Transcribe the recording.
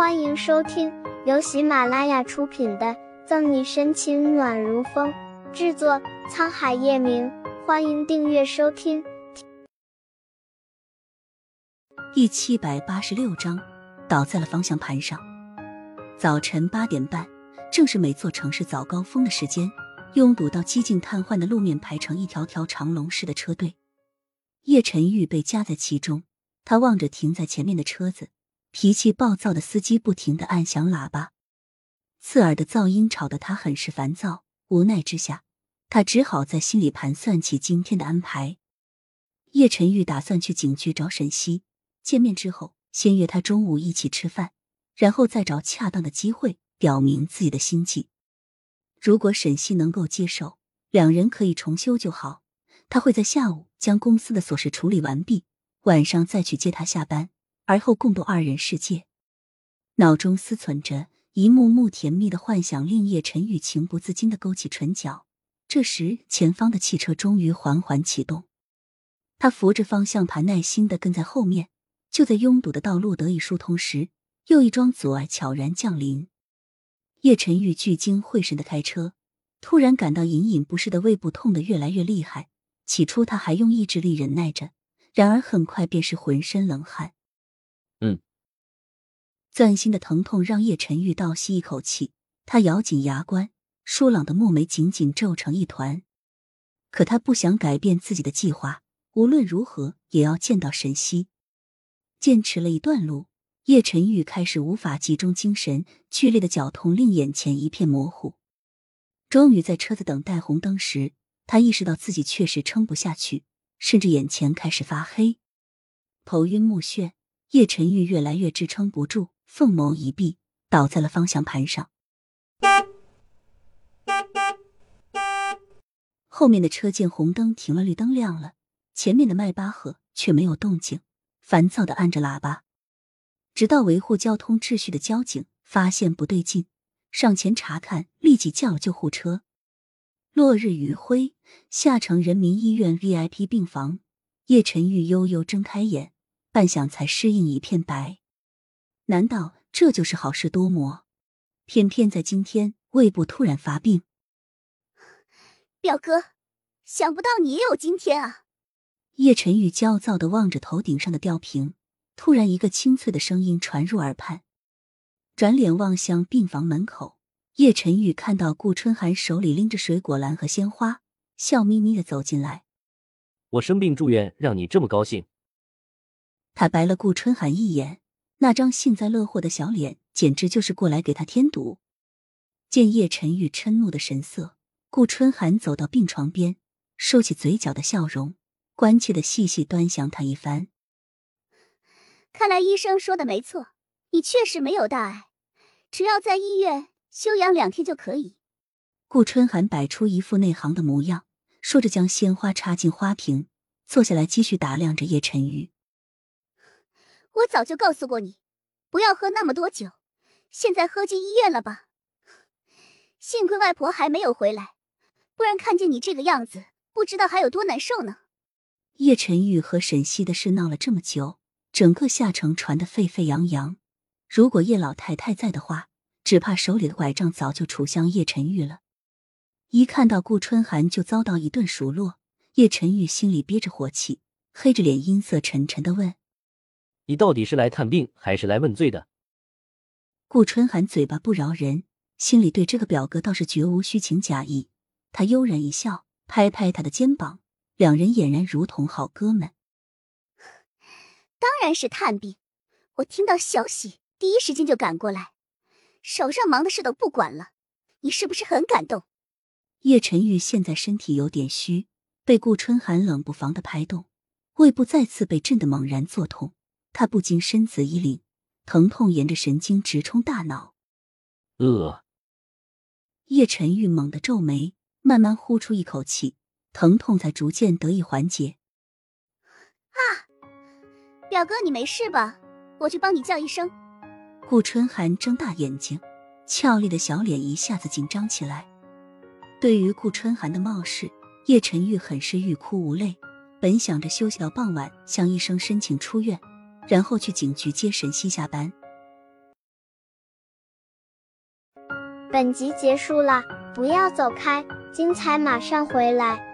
欢迎收听由喜马拉雅出品的《赠你深情暖如风》，制作沧海夜明。欢迎订阅收听。第七百八十六章，倒在了方向盘上。早晨八点半，正是每座城市早高峰的时间，拥堵到几近瘫痪的路面排成一条条长龙式的车队。叶晨玉被夹在其中，他望着停在前面的车子。脾气暴躁的司机不停的按响喇叭，刺耳的噪音吵得他很是烦躁。无奈之下，他只好在心里盘算起今天的安排。叶晨玉打算去警局找沈西见面，之后先约他中午一起吃饭，然后再找恰当的机会表明自己的心迹。如果沈西能够接受，两人可以重修就好。他会在下午将公司的琐事处理完毕，晚上再去接他下班。而后共度二人世界，脑中思忖着一幕幕甜蜜的幻想，令叶晨玉情不自禁的勾起唇角。这时，前方的汽车终于缓缓启动，他扶着方向盘，耐心的跟在后面。就在拥堵的道路得以疏通时，又一桩阻碍悄然降临。叶晨玉聚精会神的开车，突然感到隐隐不适的胃部痛得越来越厉害。起初他还用意志力忍耐着，然而很快便是浑身冷汗。嗯，钻心的疼痛让叶晨玉倒吸一口气，他咬紧牙关，疏朗的木眉紧紧皱成一团。可他不想改变自己的计划，无论如何也要见到沈西。坚持了一段路，叶晨玉开始无法集中精神，剧烈的绞痛令眼前一片模糊。终于在车子等待红灯时，他意识到自己确实撑不下去，甚至眼前开始发黑，头晕目眩。叶晨玉越来越支撑不住，凤眸一闭，倒在了方向盘上。后面的车见红灯停了，绿灯亮了，前面的迈巴赫却没有动静，烦躁的按着喇叭。直到维护交通秩序的交警发现不对劲，上前查看，立即叫了救护车。落日余晖，下城人民医院 VIP 病房，叶晨玉悠悠睁开眼。半晌才适应一片白，难道这就是好事多磨？偏偏在今天，胃部突然发病。表哥，想不到你也有今天啊！叶晨玉焦躁的望着头顶上的吊瓶，突然一个清脆的声音传入耳畔，转脸望向病房门口，叶晨玉看到顾春寒手里拎着水果篮和鲜花，笑眯眯的走进来。我生病住院，让你这么高兴。他白了顾春寒一眼，那张幸灾乐祸的小脸，简直就是过来给他添堵。见叶晨玉嗔怒的神色，顾春寒走到病床边，收起嘴角的笑容，关切的细细端详他一番。看来医生说的没错，你确实没有大碍，只要在医院休养两天就可以。顾春寒摆出一副内行的模样，说着将鲜花插进花瓶，坐下来继续打量着叶晨玉。我早就告诉过你，不要喝那么多酒。现在喝进医院了吧？幸亏外婆还没有回来，不然看见你这个样子，不知道还有多难受呢。叶晨玉和沈西的事闹了这么久，整个下城传得沸沸扬扬。如果叶老太太在的话，只怕手里的拐杖早就杵向叶晨玉了。一看到顾春寒就遭到一顿数落，叶晨玉心里憋着火气，黑着脸阴色沉沉的问。你到底是来探病还是来问罪的？顾春寒嘴巴不饶人，心里对这个表哥倒是绝无虚情假意。他悠然一笑，拍拍他的肩膀，两人俨然如同好哥们。当然是探病，我听到消息第一时间就赶过来，手上忙的事都不管了。你是不是很感动？叶晨玉现在身体有点虚，被顾春寒冷不防的拍动，胃部再次被震得猛然作痛。他不禁身子一凛，疼痛沿着神经直冲大脑。呃，叶晨玉猛地皱眉，慢慢呼出一口气，疼痛才逐渐得以缓解。啊，表哥，你没事吧？我去帮你叫医生。顾春寒睁大眼睛，俏丽的小脸一下子紧张起来。对于顾春寒的冒失，叶晨玉很是欲哭无泪。本想着休息到傍晚，向医生申请出院。然后去警局接沈西下班。本集结束了，不要走开，精彩马上回来。